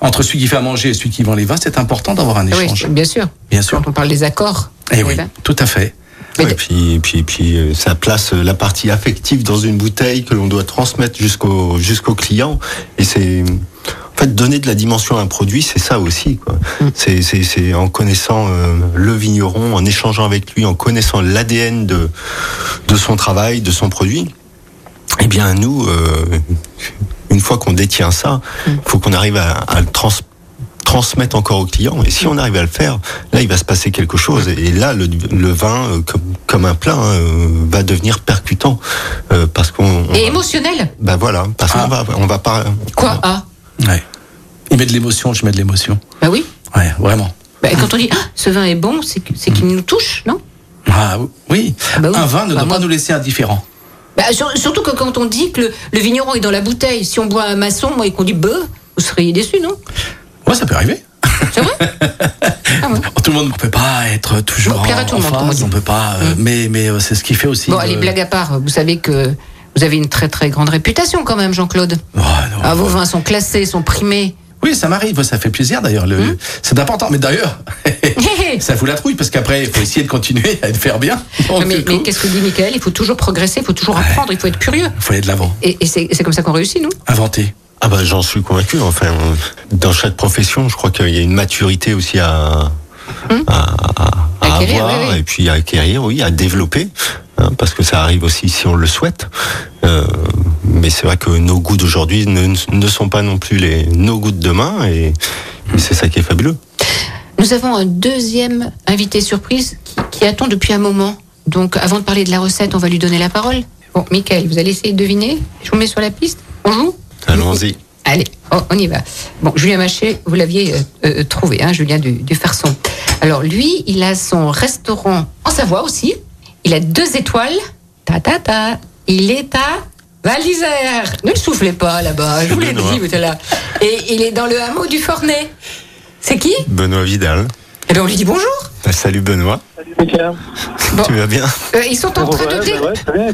entre celui qui fait à manger et celui qui vend les vins, c'est important d'avoir un Ah Oui, échange. bien sûr. Bien sûr. Quand on parle des accords. Et oui, tout à fait. Et puis, puis, puis, euh, ça place euh, la partie affective dans une bouteille que l'on doit transmettre jusqu'au jusqu'au client. Et c'est en fait donner de la dimension à un produit, c'est ça aussi. quoi. C'est c'est c'est en connaissant euh, le vigneron, en échangeant avec lui, en connaissant l'ADN de de son travail, de son produit. Eh bien, nous, euh, une fois qu'on détient ça, il faut qu'on arrive à, à le trans- transmettre encore au client. Et si on arrive à le faire, là, il va se passer quelque chose. Et là, le, le vin, euh, comme, comme un plat, hein, euh, va devenir percutant. Euh, parce qu'on. on Et va- émotionnel. bah voilà, parce qu'on va, on va pas. Quoi Ah, Ouais. Il met de l'émotion, je mets de l'émotion. bah oui. Ouais, vraiment. Bah, quand on dit ah, ce vin est bon, c'est qu'il nous touche, non? Ah oui. bah oui. Un vin ne Bah, doit moi- pas nous laisser indifférents. Bah, sur- surtout que quand on dit que le, le vigneron est dans la bouteille, si on boit un maçon moi, et qu'on dit beuh, vous seriez déçu, non? Ouais, ça peut arriver. C'est vrai? (laughs) Ah ouais. Tout le monde ne peut pas être toujours Bon, en, tout en monde, phase, on peut pas. euh, mais mais euh, c'est ce qui fait aussi. Bon, le- allez, blague à part, vous savez que vous avez une très très grande réputation quand même, Jean-Claude. Oh. Ah, vos vins sont classés, sont primés. Oui, ça m'arrive, ça fait plaisir d'ailleurs. Le... Hum. C'est important, mais d'ailleurs, (laughs) ça fout la trouille parce qu'après, il faut essayer de continuer à le faire bien. Donc, mais qu'est-ce que dit Michael? Il faut toujours progresser, il faut toujours apprendre, il faut être curieux. il faut aller de l'avant, Et, et c'est comme ça qu'on réussit, nous? Inventer. Ah bah j'en suis convaincu. Enfin, dans chaque profession, je crois qu'il y a une maturité aussi à, à, à- à Acquérir, avoir oui, oui. et puis à acquérir, oui, à développer, hein, parce que ça arrive aussi si on le souhaite. Euh, mais c'est vrai que nos goûts d'aujourd'hui ne, ne sont pas non plus les nos goûts de demain, et, et c'est ça qui est fabuleux. Nous avons un deuxième invité surprise qui, qui attend depuis un moment. Donc, avant de parler de la recette, on va lui donner la parole. Bon, Michael, vous allez essayer de deviner Je vous mets sur la piste On joue Allons-y. Allez, on y va. Bon, Julien Maché, vous l'aviez euh, euh, trouvé, hein, Julien du, du Farson. Alors, lui, il a son restaurant en Savoie aussi. Il a deux étoiles. Ta, ta, ta. Il est à Val d'Isère. Ne le soufflez pas là-bas, je vous l'ai dit, vous êtes là. Et il est dans le hameau du Fornay. C'est qui? Benoît Vidal. Eh bien, on lui dit bonjour. Ah, Salut Benoît. Bon. Tu vas bien? Euh, ils sont en train de bah bien,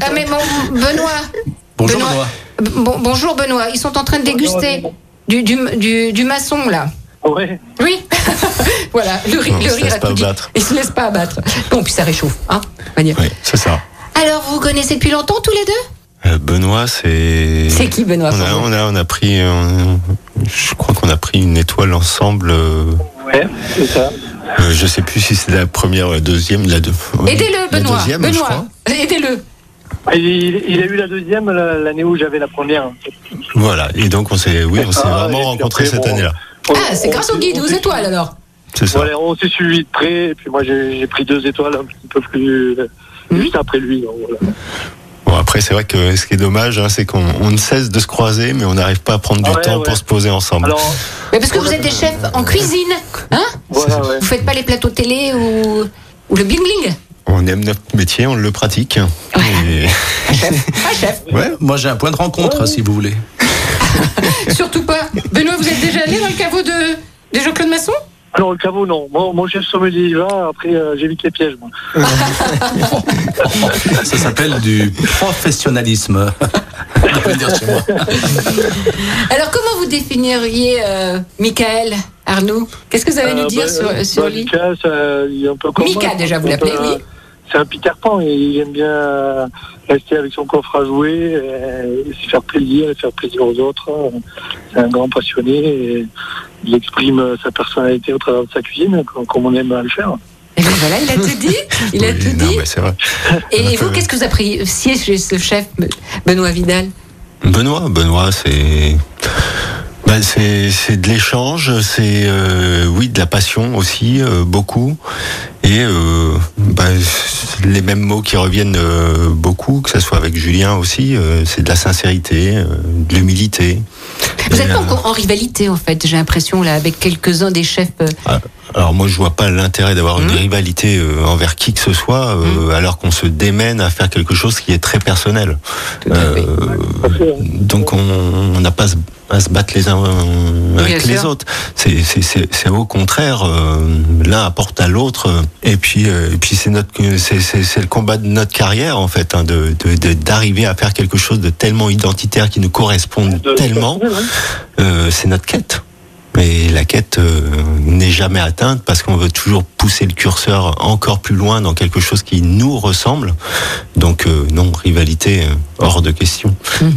Ah mais bon, Benoît. Bonjour Benoît. Benoît. B- bon- bonjour Benoît. Ils sont en train de déguster du, du, du, du maçon là. Ouais. Oui. (laughs) voilà. Le, ri- Non, le rire laisse a pas tout dit. abattre. Il se laisse pas abattre. Bon, puis ça réchauffe, hein. On va dire. Oui, c'est ça. Alors, vous vous connaissez depuis longtemps tous les deux? Euh, Benoît, c'est. C'est qui Benoît on a, on a, on a pris, euh, je crois qu'on a pris une étoile ensemble. euh, Ouais, c'est ça. euh, je sais plus si c'est la première ou la deuxième. La deux, Aidez-le, la Benoît. deuxième, Benoît, aidez-le. Il, il a eu la deuxième la- l'année où j'avais la première. Voilà. Et donc on s'est, oui, on s'est Ah, vraiment rencontrés cette bon, année-là. Ah, c'est grâce au guide aux étoiles alors. C'est ça. Voilà, on s'est suivi de près, et puis moi j'ai pris deux étoiles un petit peu plus Mhm. juste après lui. donc voilà. Bon après c'est vrai que ce qui est dommage, hein, c'est qu'on on ne cesse de se croiser, mais on n'arrive pas à prendre du Ah ouais, temps ouais. pour se poser ensemble. Alors, Mais parce que vous êtes des chefs en cuisine, hein? Voilà, ouais. Vous faites pas les plateaux télé ou, ou le bling bling On aime notre métier, on le pratique. Et- Un chef. Un chef. (laughs) Ouais, moi j'ai un point de rencontre si vous voulez. (laughs) Surtout pas. Benoît, vous êtes déjà allé dans le caveau de, de Jean-Claude Masson? Alors le caveau, non. Moi, mon chef sommelier y va. Après, euh, j'évite les pièges. Moi. (laughs) Ça s'appelle du professionnalisme. On peut le dire chez moi. Alors, comment vous définiriez euh, Michael Arnaud? Qu'est-ce que vous allez Euh, nous dire bah, sur, euh, sur bah, lui? Mika, ça, il est un peu comme Mika, moi. déjà, vous l'appelez, euh, oui. C'est un Peter Pan et il aime bien rester avec son coffre à jouer, et, se faire plaisir, et faire plaisir aux autres. C'est un grand passionné et il exprime sa personnalité au travers de sa cuisine, comme, on aime à le faire. Et ben voilà, il a tout dit. Il a Oui, tout non, dit. mais c'est vrai. Et vous, qu'est-ce que vous appréciez chez ce chef, Benoît Vidal? Benoît, Benoît, c'est. Bah, c'est c'est de l'échange, c'est euh, oui de la passion aussi euh, beaucoup et euh, bah, les mêmes mots qui reviennent beaucoup, que ce soit avec Julien aussi, c'est de la sincérité, de l'humilité. Vous êtes pas encore en rivalité, en fait, j'ai l'impression, là, avec quelques-uns des chefs. euh, Alors moi je vois pas l'intérêt d'avoir Mmh. une rivalité euh, envers qui que ce soit euh, alors qu'on se démène à faire quelque chose qui est très personnel. Euh, donc on n'a pas à se- battre les uns euh, avec Bien les sûr. autres. C'est au contraire euh, l'un apporte à l'autre et puis euh, et puis c'est notre c'est le combat de notre carrière en fait hein, de d'arriver à faire quelque chose de tellement identitaire qui nous corresponde tellement. Euh, c'est notre quête. Mais la quête euh, n'est jamais atteinte parce qu'on veut toujours pousser le curseur encore plus loin dans quelque chose qui nous ressemble. Donc euh, non, rivalité euh, hors de question.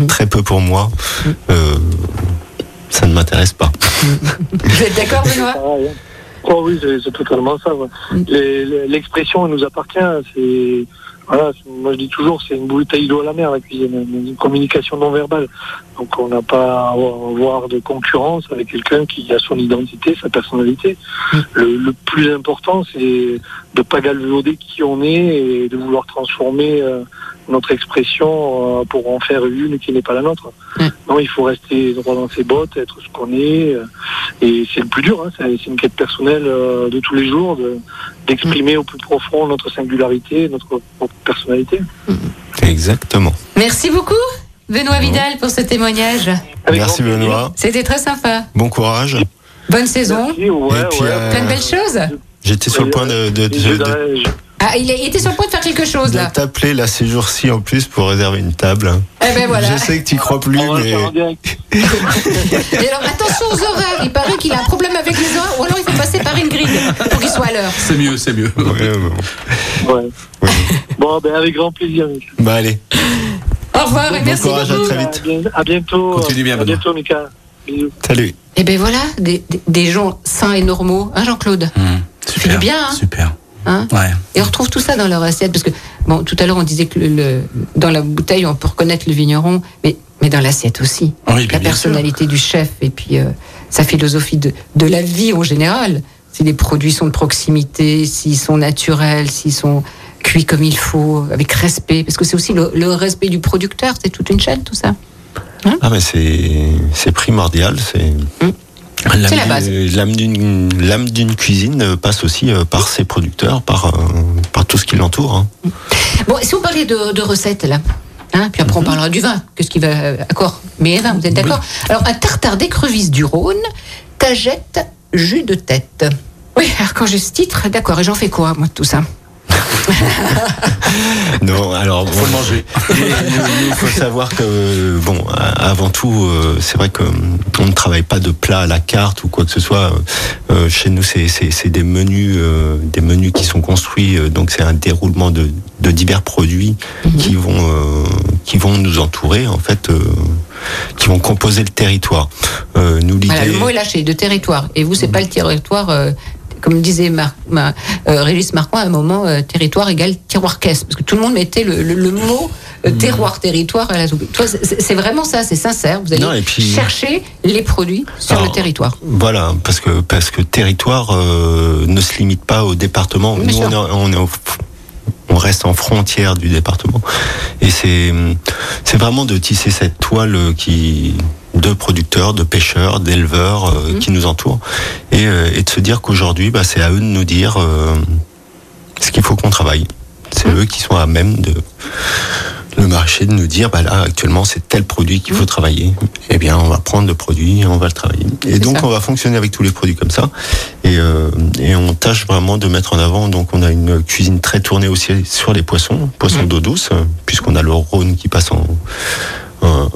Très peu pour moi. Euh, ça ne m'intéresse pas. (laughs) Vous êtes d'accord, (laughs) Benoît? Pareil, hein. Oh oui, c'est totalement ça. ouais. Les- L'expression elle nous appartient. C'est voilà, moi je dis toujours, c'est une bouteille d'eau à la mer la cuisine, une communication non verbale. Donc on n'a pas à avoir de concurrence avec quelqu'un qui a son identité, sa personnalité. Le, le plus important, c'est de pas galvauder qui on est et de vouloir transformer euh, notre expression euh, pour en faire une qui n'est pas la nôtre. Non, il faut rester droit dans ses bottes, être ce qu'on est. euh, et c'est le plus dur, hein, c'est une quête personnelle euh, de tous les jours, de- d'exprimer au plus profond notre singularité, notre propre personnalité. Exactement. Merci beaucoup, Benoît Vidal, pour ce témoignage. Merci Benoît. C'était très sympa. Bon courage. Bonne saison. Et puis, euh, Plein de belles choses. J'étais sur le point de, de, de- de- Ah, il était sur le point de faire quelque chose, là. t'appeler là ces jours-ci en plus pour réserver une table. Eh ben voilà. Je sais que tu crois plus, mais (laughs) Et alors, attention aux horaires. Il paraît qu'il a un problème avec les horaires, ou alors il faut passer par une grille pour qu'il soit à l'heure. C'est mieux, c'est mieux. Ouais. Bon, ben avec grand plaisir. Bah allez. Au revoir et merci courage, à très vite. À bien- À bientôt. Continue bien, À bientôt, Mika. Bisous. Salut. Et ben voilà, des, gens sains et normaux, hein, Jean-Claude? Fait du bien, hein Super. Hein Ouais. Et on retrouve tout ça dans leur assiette, parce que, bon, tout à l'heure on disait que le, le- dans la bouteille on peut reconnaître le vigneron, mais, mais dans l'assiette aussi. Oui, la personnalité du chef et puis euh, sa philosophie de, de la vie en général. Si les produits sont de proximité, s'ils sont naturels, s'ils sont cuits comme il faut, avec respect, parce que c'est aussi le, le respect du producteur, c'est toute une chaîne tout ça. Ah mais c'est primordial, c'est l'âme C'est la du- base. L'âme d'une cuisine euh, passe aussi euh, par ses producteurs, par euh, par tout ce qui l'entoure. hein. Bon, si on parlait de, de recettes là, hein, puis après on parlera du vin, qu'est-ce qui va accord? Mais vin, vous êtes d'accord? Alors un tartare d'écrevisse du Rhône, cagette, jus de tête. Oui, alors quand j'ai ce titre, d'accord, et j'en fais quoi moi de tout ça? (laughs) Non, alors faut le manger. Il faut savoir que bon, avant tout, euh, c'est vrai que euh, on ne travaille pas de plat à la carte ou quoi que ce soit. Euh, chez nous, c'est c'est c'est des menus, euh, des menus qui sont construits. donc c'est un déroulement de, de divers produits qui vont euh, qui vont nous entourer en fait, qui vont composer le territoire. Euh, nous l'idée. Voilà, le mot est lâché, de territoire. Et vous, c'est pas le territoire, euh, comme disait Mar Ma- euh, Régis Marquand à un moment, euh, territoire égale tiroir-caisse. Parce que tout le monde mettait le, le- le mot euh, terroir-territoire à la soupe. Toi, c'est- vraiment ça, c'est sincère. Vous allez Non, et puis- chercher les produits sur le territoire. Voilà, parce que parce que territoire ne se limite pas au département. Nous, sûr. on, est- on est au- on reste en frontière du département, et c'est c'est vraiment de tisser cette toile qui de producteurs, de pêcheurs, d'éleveurs euh, Mhm. qui nous entourent, et, euh, et de se dire qu'aujourd'hui, bah, c'est à eux de nous dire euh, ce qu'il faut qu'on travaille. C'est Mhm. eux qui sont à même de le marché de nous dire, bah là, actuellement, c'est tel produit qu'il faut Mmh. travailler. Eh bien, on va prendre le produit et on va le travailler. Et donc, ça. on va fonctionner avec tous les produits comme ça. Et, euh, et on tâche vraiment de mettre en avant. Donc, on a une cuisine très tournée aussi sur les poissons, poissons Mmh. d'eau douce, puisqu'on a le Rhône qui passe en, en,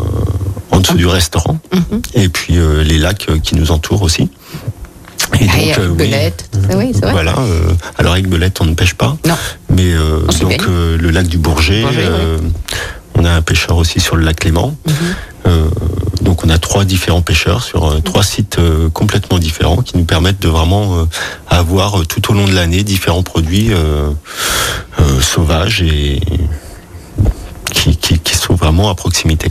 en dessous du restaurant. Mhm. Et puis, euh, les lacs qui nous entourent aussi. Et Ah, a euh, Belette, ça, oui, c'est vrai. Voilà. euh, alors avec Belette, on ne pêche pas. Non. Mais euh, donc euh, le lac du Bourget. Bourget, euh, On a un pêcheur aussi sur le lac Clément. Mhm. Euh, donc on a trois différents pêcheurs sur trois sites euh, complètement différents qui nous permettent de vraiment euh, avoir tout au long de l'année différents produits euh, euh, sauvages et qui, qui, qui sont vraiment à proximité.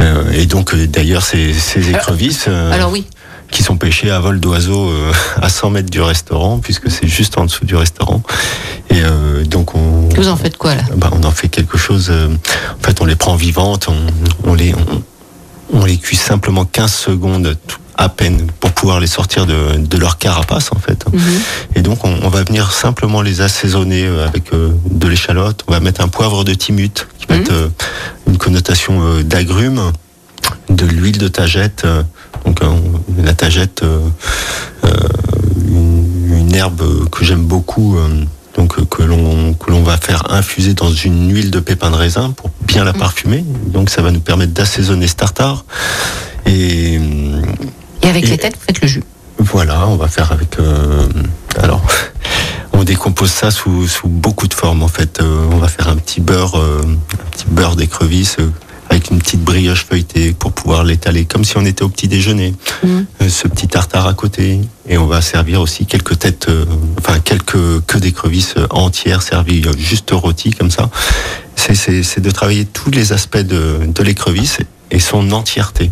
Euh, et donc euh, d'ailleurs ces, ces écrevisses euh, Alors oui, qui sont pêchés à vol d'oiseau euh, (laughs) à 100 mètres du restaurant, puisque c'est juste en dessous du restaurant. Et euh, donc on, vous en faites quoi là? Bah, on en fait quelque chose. euh, en fait, on les prend vivantes, on, on les on, on les cuit simplement 15 secondes à peine pour pouvoir les sortir de, de leur carapace en fait. Mhm. Et donc on, on va venir simplement les assaisonner euh, avec de l'échalote. On va mettre un poivre de timut qui va Mhm. être une connotation d'agrumes, de l'huile de tagette. Donc la tagette, euh, euh, une, une herbe que j'aime beaucoup. euh, donc que l'on que l'on va faire infuser dans une huile de pépins de raisin pour bien la parfumer. Donc ça va nous permettre d'assaisonner ce tartare. Et Et avec Et- les têtes, vous faites le jus. voilà, on va faire avec. euh, alors, on décompose ça sous, sous beaucoup de formes. En fait, Euh, on va faire un petit beurre, euh, un petit beurre d'écrevisse avec une petite brioche feuilletée pour pouvoir l'étaler comme si on était au petit déjeuner. Mhm. Euh, ce petit tartare à côté, et on va servir aussi quelques têtes, euh, enfin quelques queues d'écrevisses euh, entières servies juste rôties comme ça. C'est- de travailler tous les aspects de, de l'écrevisse et son entièreté.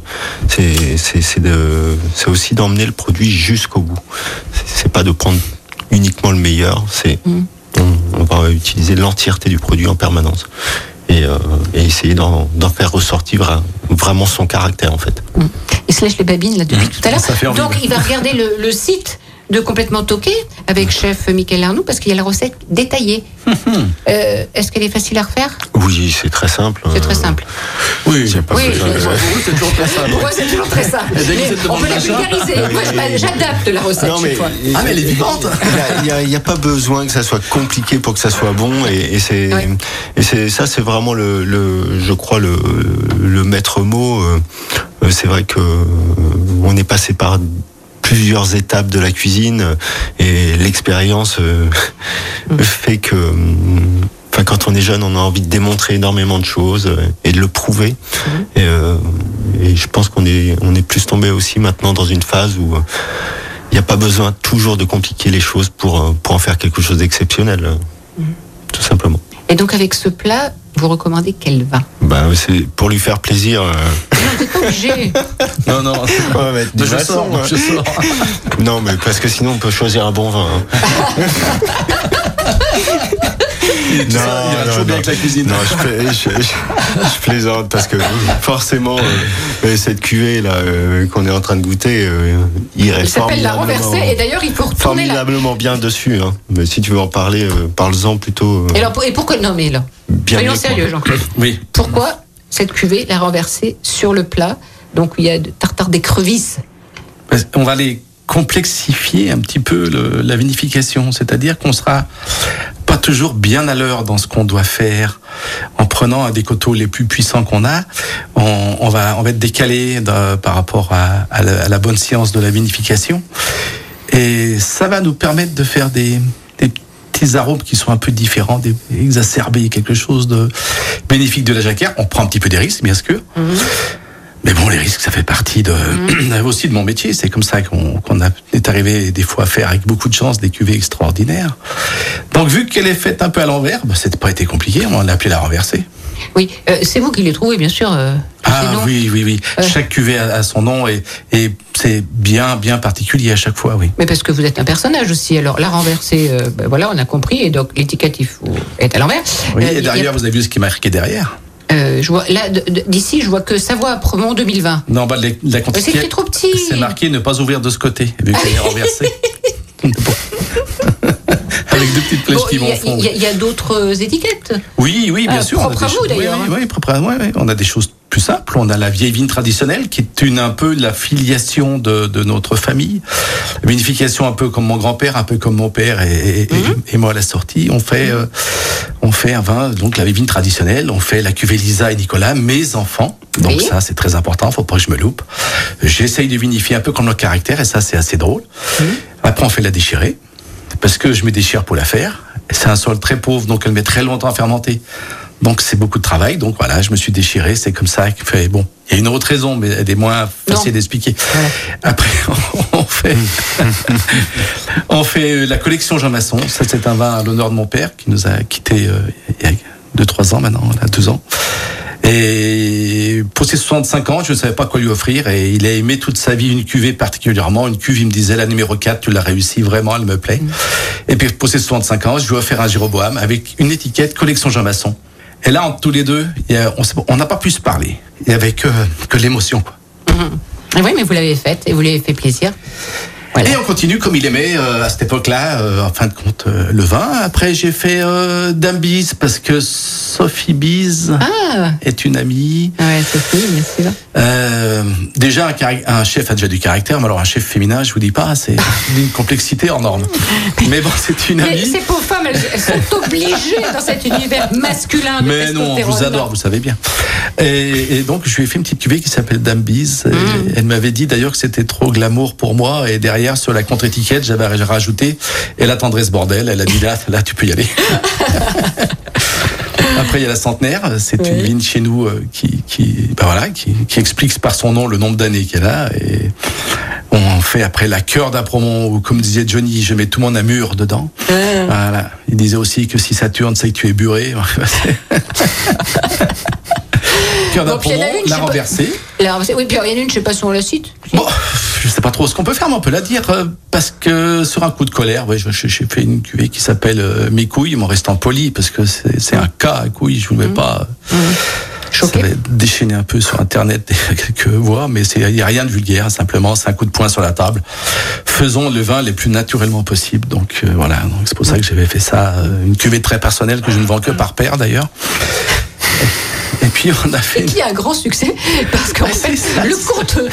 C'est aussi d'emmener le produit jusqu'au bout. C'est- pas de prendre uniquement le meilleur, c'est on, on va utiliser l'entièreté du produit en permanence et, euh, et essayer d'en faire ressortir vra- vraiment son caractère en fait. Il se lèche les babines là depuis tout à l'heure. Donc il va regarder le, le site de Complètement Toqué avec chef Michael Arnoux parce qu'il y a la recette détaillée. (laughs) Euh, Est-ce qu'elle est facile à refaire? Oui, c'est très simple. C'est très Euh, simple. Oui, c'est pas Oui, c'est toujours très simple. Pour moi, c'est toujours très simple. Mais on peut la vulgariser. Moi, j'adapte la recette Non, chaque mais fois. Ah, mais elle est vivante Il n'y a, pas besoin que ça soit compliqué pour que ça soit bon et, et c'est Ouais. et c'est ça c'est vraiment le, le je crois le, le maître mot euh, c'est vrai que on est passé par plusieurs étapes de la cuisine euh, et l'expérience euh, fait que euh, Enfin, quand on est jeune, on a envie de démontrer énormément de choses euh, et de le prouver. Et, euh, et je pense qu'on est, on est plus tombé aussi maintenant dans une phase où il n'y a pas besoin toujours de compliquer les choses pour, pour en faire quelque chose d'exceptionnel. Tout simplement. Et donc avec ce plat, vous recommandez quel vin Bah, c'est pour lui faire plaisir. euh, Non, pas obligé. (laughs) Non, non. on va mettre du je sors, hein. je sors. Non, mais parce que sinon on peut choisir un bon vin. hein. (laughs) Et tout ça, il va toujours bien avec la cuisine. Non, je, pla- je- je- je plaisante parce que forcément, euh, euh, cette cuvée là euh, qu'on est en train de goûter, euh, il reste s'appelle la renversée. Et d'ailleurs, il faut retourner formidablement bien dessus. Hein. Mais si tu veux en parler, euh, parle-en plutôt. euh, Et, alors, et pourquoi Non, mais là, bien soyons sérieux, Jean-Claude. Oui. Pourquoi cette cuvée la renverser sur le plat Donc, il y a de tartare d'écrevisses. Parce- On va les complexifier un petit peu le- la vinification, c'est-à-dire qu'on sera toujours bien à l'heure dans ce qu'on doit faire. En prenant des coteaux les plus puissants qu'on a, on, va être décalé par rapport à, la, bonne science de la vinification, et ça va nous permettre de faire des, petits arômes qui sont un peu différents, des, exacerber quelque chose de bénéfique de la jacquère. On prend un petit peu des risques, bien sûr. Mais bon, les risques, ça fait partie de, (clears throat) aussi de mon métier. C'est comme ça qu'on a- est arrivé des fois à faire avec beaucoup de chance des cuvées extraordinaires. Donc, vu qu'elle est faite un peu à l'envers, bah, c'était pas été compliqué. On l'a appelé la renversée. Oui, euh, c'est vous qui les trouvez, bien sûr. euh, Ah oui, oui, oui. Euh. Chaque cuvée a, a son nom et, et c'est bien, bien particulier à chaque fois, oui. Mais parce que vous êtes un personnage aussi. Alors, la renversée, ben voilà, on a compris. Et donc, faut- est à l'envers. Oui, et a- derrière, vous avez vu ce qui est marqué derrière euh, je vois, là, d'ici, je vois que Savoie Premont 2020. Non, de la, c'est quantité. écrit trop petit. C'est marqué ne pas ouvrir de ce côté, vu qu'elle est (laughs) renversée. Bon. (laughs) (laughs) avec deux petites flèches Bon, qui Il y vont a- fondre. il y, a- d'autres étiquettes. Oui, oui, bien Ah, sûr. propre à vous, d'ailleurs, Oui, hein. oui, propre à- ouais, ouais. On a des choses plus simples. On a la vieille vigne traditionnelle, qui est une un peu la filiation de, de notre famille. Vinification un peu comme mon grand-père, un peu comme mon père et, Mhm. et moi à la sortie. On fait, euh, on fait un vin, donc la vieille vigne traditionnelle. On fait la cuvée Lisa et Nicolas, mes enfants. Donc Oui. ça, c'est très important. Faut pas que je me loupe. J'essaye de vinifier un peu comme leur caractère, et ça, c'est assez drôle. Après, on fait la déchirée parce que je me déchire pour la faire. C'est un sol très pauvre, donc elle met très longtemps à fermenter. Donc c'est beaucoup de travail. Donc voilà, je me suis déchiré. C'est comme ça fait. Bon, il y a une autre raison, mais elle est moins facile d'expliquer. Après, (laughs) on fait, (laughs) on fait euh, la collection Jean Masson. Ça, c'est un vin à l'honneur de mon père qui nous a quitté euh, il y a deux trois ans maintenant, là, deux ans. Et pour ses 65 ans, je ne savais pas quoi lui offrir et il a aimé toute sa vie une cuvée particulièrement. Une cuve, il me disait la numéro 4, tu l'as réussi, vraiment, elle me plaît. Et puis pour ses 65 ans, je lui ai offert un Jéroboam avec une étiquette collection Jean Masson. Et là, entre tous les deux, on n'a pas pu se parler. Il y avait que, que l'émotion. Ah Oui, mais vous l'avez faite et vous l'avez fait plaisir. Et on continue comme il aimait euh, à cette époque-là, euh, en fin de compte, euh, le vin. Après, j'ai fait euh, Dame Bise parce que Sophie Bise Ah, est une amie. ouais, Sophie, bien sûr. Déjà, un, chef a déjà du caractère, mais alors un chef féminin, je vous dis pas, c'est (laughs) d'une complexité hors norme. Mais bon, c'est une Mais amie. ces pauvres femmes, elles, elles sont (laughs) obligées dans cet univers masculin de Mais non, on vous adore, vous savez bien. Et, et donc, je lui ai fait une petite cuvée qui s'appelle Dame Bise. Mm. Elle m'avait dit d'ailleurs que c'était trop glamour pour moi. Et derrière, sur la contre-étiquette, j'avais rajouté Et la tendresse bordel. Elle a dit là, là, tu peux y aller. (laughs) Après, il y a la centenaire. C'est une vigne chez nous euh, qui, qui, ben voilà, qui, qui explique par son nom le nombre d'années qu'elle a. Et on fait après la cœur d'Apromont, où, comme disait Johnny, je mets tout mon amour dedans. Voilà. Il disait aussi que si ça tourne, c'est que tu es buré. (laughs) (laughs) Bon, puis il y en a d'Apromont, une, je la sais pas- renversée. La renversée. Oui, puis il y en a une, je sais pas si on la cite. Bon, je sais pas trop ce qu'on peut faire, mais on peut la dire euh, parce que sur un coup de colère, ouais, j'ai fait une cuvée qui s'appelle euh, Mes couilles, mais en restant poli parce que c'est un cas à couilles, je vous le mets pas. Ça va déchaîner un peu sur internet (laughs) quelques voix, mais il n'y a rien de vulgaire, simplement c'est un coup de poing sur la table. Faisons le vin les plus naturellement possible. Donc euh, voilà, c'est pour ça que j'avais fait ça, une cuvée très personnelle que je ne vends que par paire d'ailleurs. Et puis on a fait Et qui a un grand succès parce qu'en fait, le, contenu,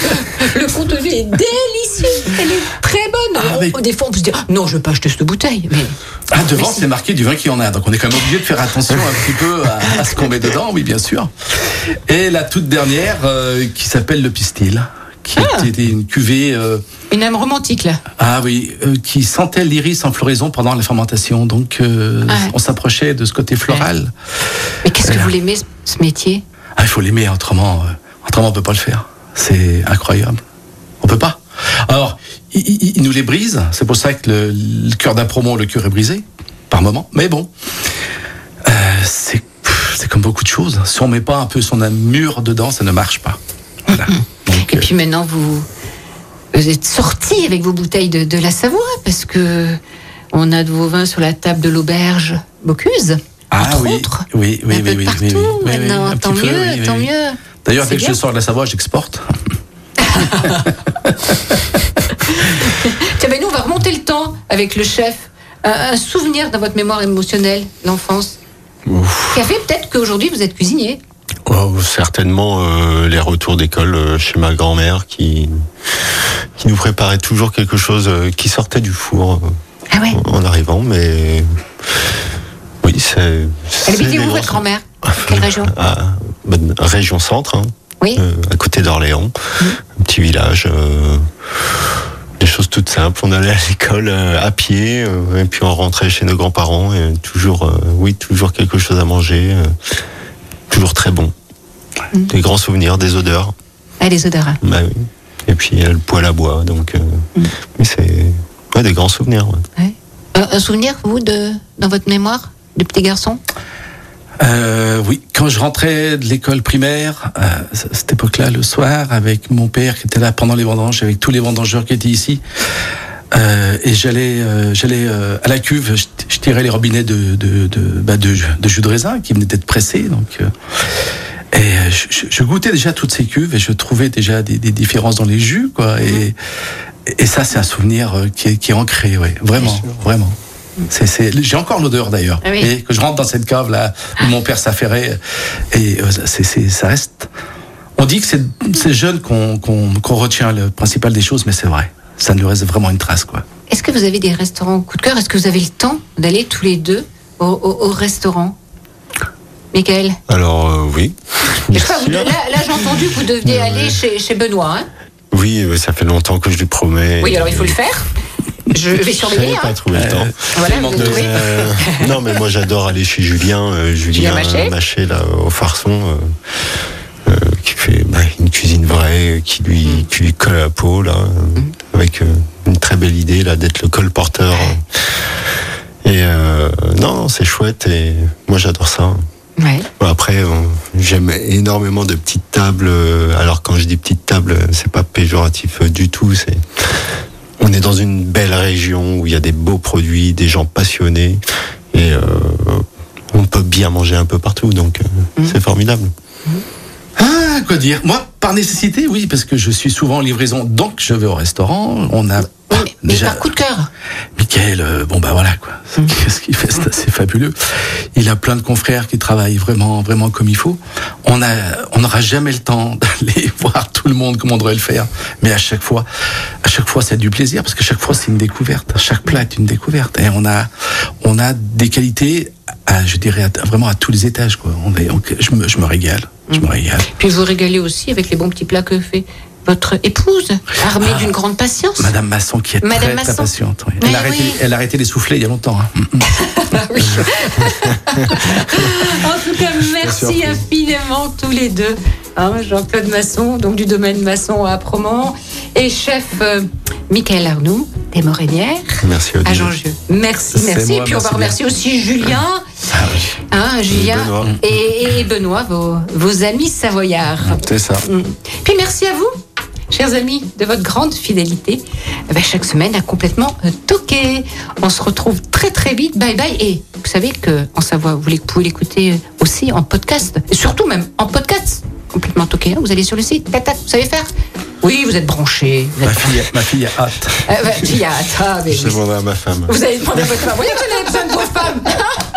le contenu est délicieux. Elle est très bonne. On- Des fois, on peut se dire non, je vais pas acheter cette bouteille. Mais Ah, devant, c'est marqué du vin qui en a. Donc, on est quand même obligé de faire attention un petit peu à, à ce qu'on met dedans, oui, bien sûr. Et la toute dernière, euh, qui s'appelle le Pistil, qui était une cuvée, euh, une âme romantique là. ah oui, euh, qui sentait l'iris en floraison pendant la fermentation. Donc, euh, Ah. on s'approchait de ce côté floral. Mais qu'est-ce que vous l'aimez ce, métier? Ah, il faut l'aimer, autrement, autrement on peut pas le faire. C'est incroyable. On peut pas. Alors, il, il- il nous les brise. C'est pour ça que le, le cœur d'un promo, le cœur est brisé, par moment. Mais bon, c'est c'est comme beaucoup de choses. Si on met pas un peu son amour dedans, ça ne marche pas. Voilà. Donc, Et puis maintenant, vous, vous êtes sorti avec vos bouteilles de, de la Savoie parce que on a de vos vins sur la table de l'auberge Bocuse. ah entre oui, autres. oui, oui, un oui, peu oui, partout oui, maintenant. tant peu, mieux, tant mieux. D'ailleurs, dès que je sors de la Savoie, j'exporte. (laughs) (laughs) Tiens, ben nous, on va remonter le temps avec le chef. Un, un souvenir dans votre mémoire émotionnelle, l'enfance, qui a fait peut-être qu'aujourd'hui vous êtes cuisinier. Oh, certainement euh, les retours d'école euh, chez ma grand-mère qui qui nous préparait toujours quelque chose euh, qui sortait du four euh, en arrivant, mais oui, c'est. Elle habitait où, votre grand-mère? (laughs) Quelle région? À, ben, région centre, hein, Oui. à côté d'Orléans, un petit village. des choses toutes simples. On allait à l'école à pied, et puis on rentrait chez nos grands-parents, et toujours, oui, toujours quelque chose à manger, toujours très bon. Des grands souvenirs, des odeurs. Ah, les odeurs. hein. Bah oui. Et puis euh, le poêle à bois, donc euh, oui, c'est ouais, des grands souvenirs. ouais. Un, un souvenir, vous, de, dans votre mémoire, de petit garçon? Euh, oui, quand je rentrais de l'école primaire, euh, à cette époque-là, le soir, avec mon père qui était là pendant les vendanges, avec tous les vendangeurs qui étaient ici, euh, et j'allais, euh, j'allais euh, à la cuve, je, je tirais les robinets de de de, bah, de, de jus de raisin qui venaient d'être pressés, donc. euh, et euh, je, je- goûtais déjà toutes ces cuves et je trouvais déjà des, des différences dans les jus, quoi. Et, et ça, c'est un souvenir euh, qui est, qui est ancré, ouais, vraiment, vraiment. C'est, c'est, j'ai encore l'odeur d'ailleurs. Ah oui. Et que je rentre dans cette cave là où mon père s'affairait et euh, c'est, c'est, ça reste. On dit que c'est, c'est jeune qu'on, qu'on, qu'on retient le principal des choses, mais c'est vrai. Ça nous reste vraiment une trace quoi. Est-ce que vous avez des restaurants coup de cœur? Est-ce que vous avez le temps d'aller tous les deux au, au- au restaurant? Michael? Alors euh, oui. (laughs) Je sais pas, vous- là, là, j'ai entendu que vous deviez aller chez, chez Benoît. hein Oui, euh, ça fait longtemps que je lui promets. oui, alors il faut le faire. Je vais surveiller. J'avais pas Hein. trouvé le temps. Voilà, vous de-. Euh, non, mais moi j'adore aller chez Julien, euh, Julien, Julien Maché. là au Farçon, euh, euh, qui fait bah, une cuisine vraie, qui lui, Mm. qui lui colle à la peau là, euh, avec euh, une très belle idée là d'être le colporteur. Et euh, non, c'est chouette et moi j'adore ça. Ouais. Après, j'aime énormément de petites tables. euh, Alors quand je dis petites tables, c'est pas péjoratif du tout. C'est on est dans une belle région où il y a des beaux produits, des gens passionnés et euh, on peut bien manger un peu partout. Donc euh, c'est formidable. Ah, quoi dire? Moi, par nécessité, oui, parce que je suis souvent en livraison, donc je vais au restaurant. On a Mais, mais par coup de cœur. Michael, euh, bon bah voilà quoi. (laughs) Qu'est-ce qu'il fait C'est assez fabuleux. Il a plein de confrères qui travaillent vraiment, vraiment comme il faut. On a, on n'aura jamais le temps (laughs) d'aller (laughs) voir tout le monde comme on devrait le faire. Mais à chaque fois, à chaque fois, c'est du plaisir parce que chaque fois c'est une découverte. Chaque plat est une découverte et on a, on a des qualités, à, je dirais à- vraiment à tous les étages quoi. On est, on- je me, je me régale, je me régale. Puis vous régalez aussi avec les bons petits plats que fait votre épouse, armée d'une grande patience. Madame Masson qui est Madame très, patiente. oui. Elle, a arrêté, oui. elle a arrêté les soufflets il y a longtemps. hein. (laughs) En tout cas, merci infiniment tous les deux. Hein, Jean-Claude Masson, donc du domaine Masson à Promont, et chef euh, Michael Arnoux, des Morénières, Merci à. Jean-Dieu. Merci, merci. moi, et puis on va merci remercier aussi Julien, Ah oui. hein, Julien Benoît. et, et Benoît, vos, vos amis savoyards. C'est ça. Mm. Puis merci à vous, chers amis, de votre grande fidélité. Eh ben, chaque semaine à complètement euh, toqué. On se retrouve très très vite. Bye bye. Et vous savez que en Savoie, vous pouvez l'écouter euh, aussi en podcast. Et surtout même en podcast. Complètement toqué. hein. Vous allez sur le site. Tac, vous savez faire? Oui, vous êtes branchés. Vous Ma fille, ma fille a hâte. Euh, bah, puis, ah, ah, mais Je oui. demanderai à ma femme. Vous allez demander à votre femme. Vous voyez que besoin de vos femmes. (laughs)